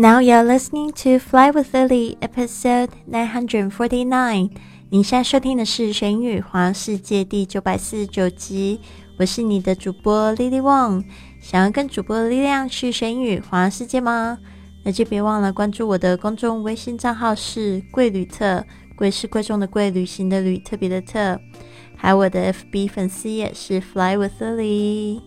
Now you're listening to Fly with Lily, episode nine hundred forty-nine. 你现在收听的是《玄宇环世界》第九百四十九集。我是你的主播 Lily Wong。想要跟主播的力量去玄宇环世界吗？那就别忘了关注我的公众微信账号是“贵旅特”，贵是贵重的贵，旅行的旅，特别的特。还有我的 FB 粉丝页是 Fly with Lily。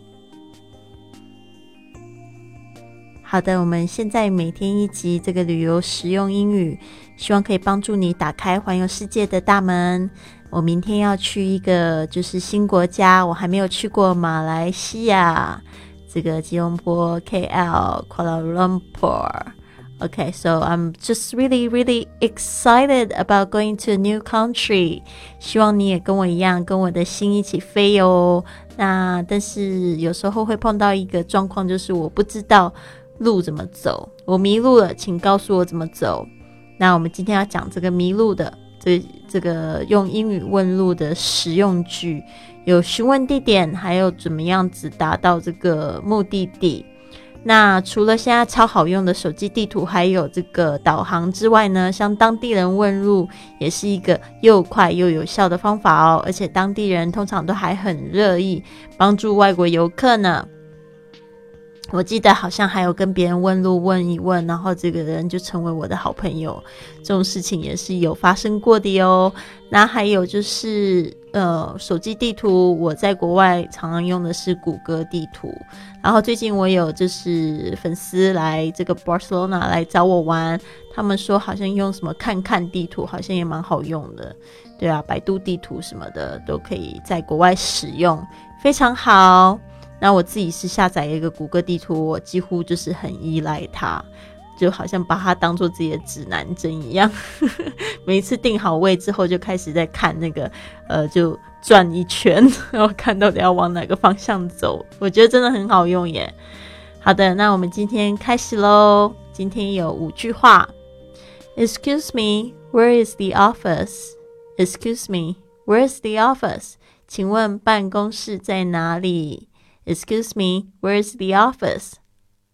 好的，我们现在每天一集这个旅游实用英语，希望可以帮助你打开环游世界的大门。我明天要去一个就是新国家，我还没有去过马来西亚，这个吉隆坡、KL、Kuala Lumpur。Okay, so I'm just really, really excited about going to a new country. 希望你也跟我一样，跟我的心一起飞哦。那但是有时候会碰到一个状况，就是我不知道。路怎么走？我迷路了，请告诉我怎么走。那我们今天要讲这个迷路的，这这个用英语问路的实用句，有询问地点，还有怎么样子达到这个目的地。那除了现在超好用的手机地图，还有这个导航之外呢，向当地人问路也是一个又快又有效的方法哦。而且当地人通常都还很乐意帮助外国游客呢。我记得好像还有跟别人问路问一问，然后这个人就成为我的好朋友，这种事情也是有发生过的哟。那还有就是，呃，手机地图，我在国外常常用的是谷歌地图。然后最近我有就是粉丝来这个 Barcelona 来找我玩，他们说好像用什么看看地图，好像也蛮好用的。对啊，百度地图什么的都可以在国外使用，非常好。那我自己是下载一个谷歌地图，我几乎就是很依赖它，就好像把它当做自己的指南针一样。每一次定好位之后，就开始在看那个，呃，就转一圈，然后看到底要往哪个方向走。我觉得真的很好用耶。好的，那我们今天开始喽。今天有五句话。Excuse me, where is the office? Excuse me, where is the office? 请问办公室在哪里 ？Excuse me, where's the office?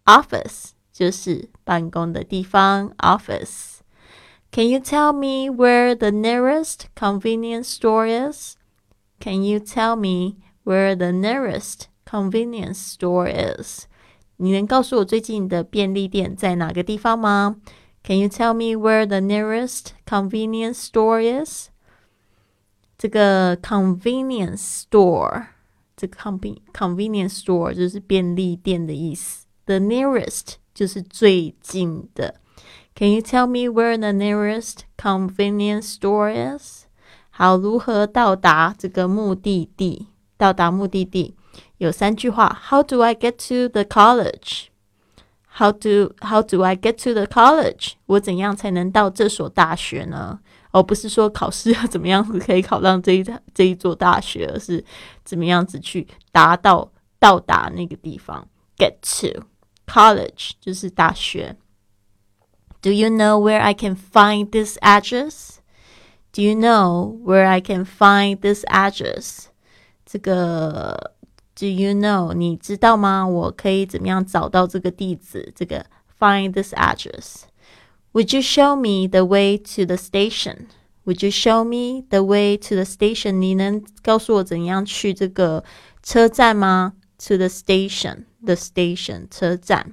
Office 就是办公的地方，office。Can you tell me where the nearest convenience store is? Can you tell me where the nearest convenience store is? 你能告诉我最近的便利店在哪个地方吗？Can you tell me where the nearest convenience store is? 这个 convenience store 这个 convenience store 就是便利店的意思。The nearest 就是最近的。Can you tell me where the nearest convenience store is？好，如何到达这个目的地？到达目的地有三句话：How do I get to the college？How do How do I get to the college？我怎样才能到这所大学呢？而不是说考试要怎么样子可以考上这一这一座大学，而是怎么样子去达到到达那个地方。Get to college 就是大学。Do you know where I can find this address? Do you know where I can find this address? 这个 Do you know 你知道吗？我可以怎么样找到这个地址？这个 find this address。would you show me the way to the station? Would you show me the way to the station? 你能告诉我怎样去这个车站吗？To the station, the station 车站。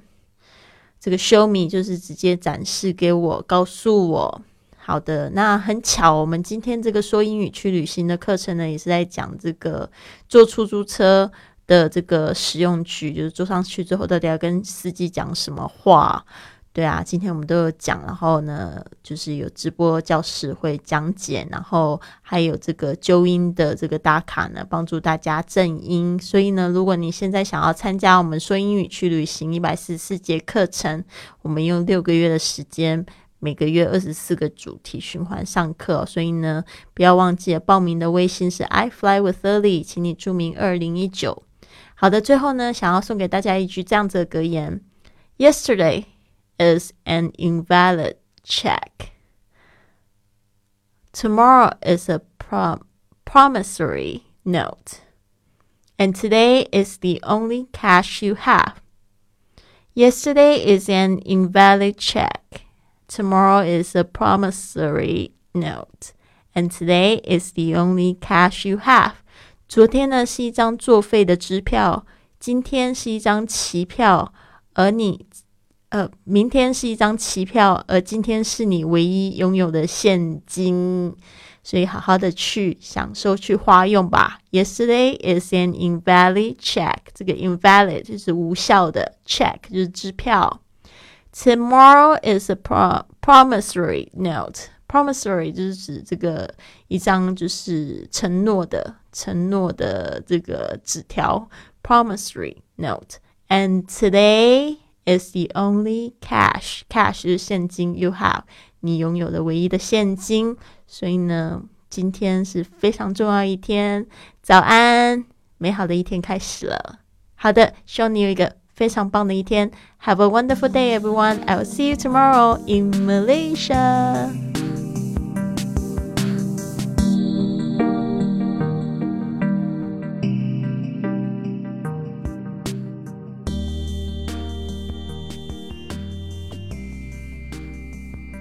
这个 show me 就是直接展示给我，告诉我。好的，那很巧，我们今天这个说英语去旅行的课程呢，也是在讲这个坐出租车的这个使用句，就是坐上去之后到底要跟司机讲什么话。对啊，今天我们都有讲，然后呢，就是有直播教室会讲解，然后还有这个纠音的这个打卡呢，帮助大家正音。所以呢，如果你现在想要参加我们说英语去旅行一百四十四节课程，我们用六个月的时间，每个月二十四个主题循环上课。所以呢，不要忘记了报名的微信是 I fly with early，请你注明二零一九。好的，最后呢，想要送给大家一句这样子的格言：Yesterday。is an invalid check. Tomorrow is a prom- promissory note. And today is the only cash you have. Yesterday is an invalid check. Tomorrow is a promissory note. And today is the only cash you have. 昨天呢是一张作废的支票，今天是一张期票，而你，呃，明天是一张期票，而今天是你唯一拥有的现金。所以好好的去享受、去花用吧。Yesterday is an invalid check。这个 invalid 就是无效的，check 就是支票。Tomorrow is a promissory note。promissory 就是指这个一张就是承诺的、承诺的这个纸条。promissory note。And today is the only cash。cash 是现金，you have 你拥有的唯一的现金。所以呢，今天是非常重要一天。早安，美好的一天开始了。好的，希望你有一个非常棒的一天。Have a wonderful day, everyone. I will see you tomorrow in Malaysia.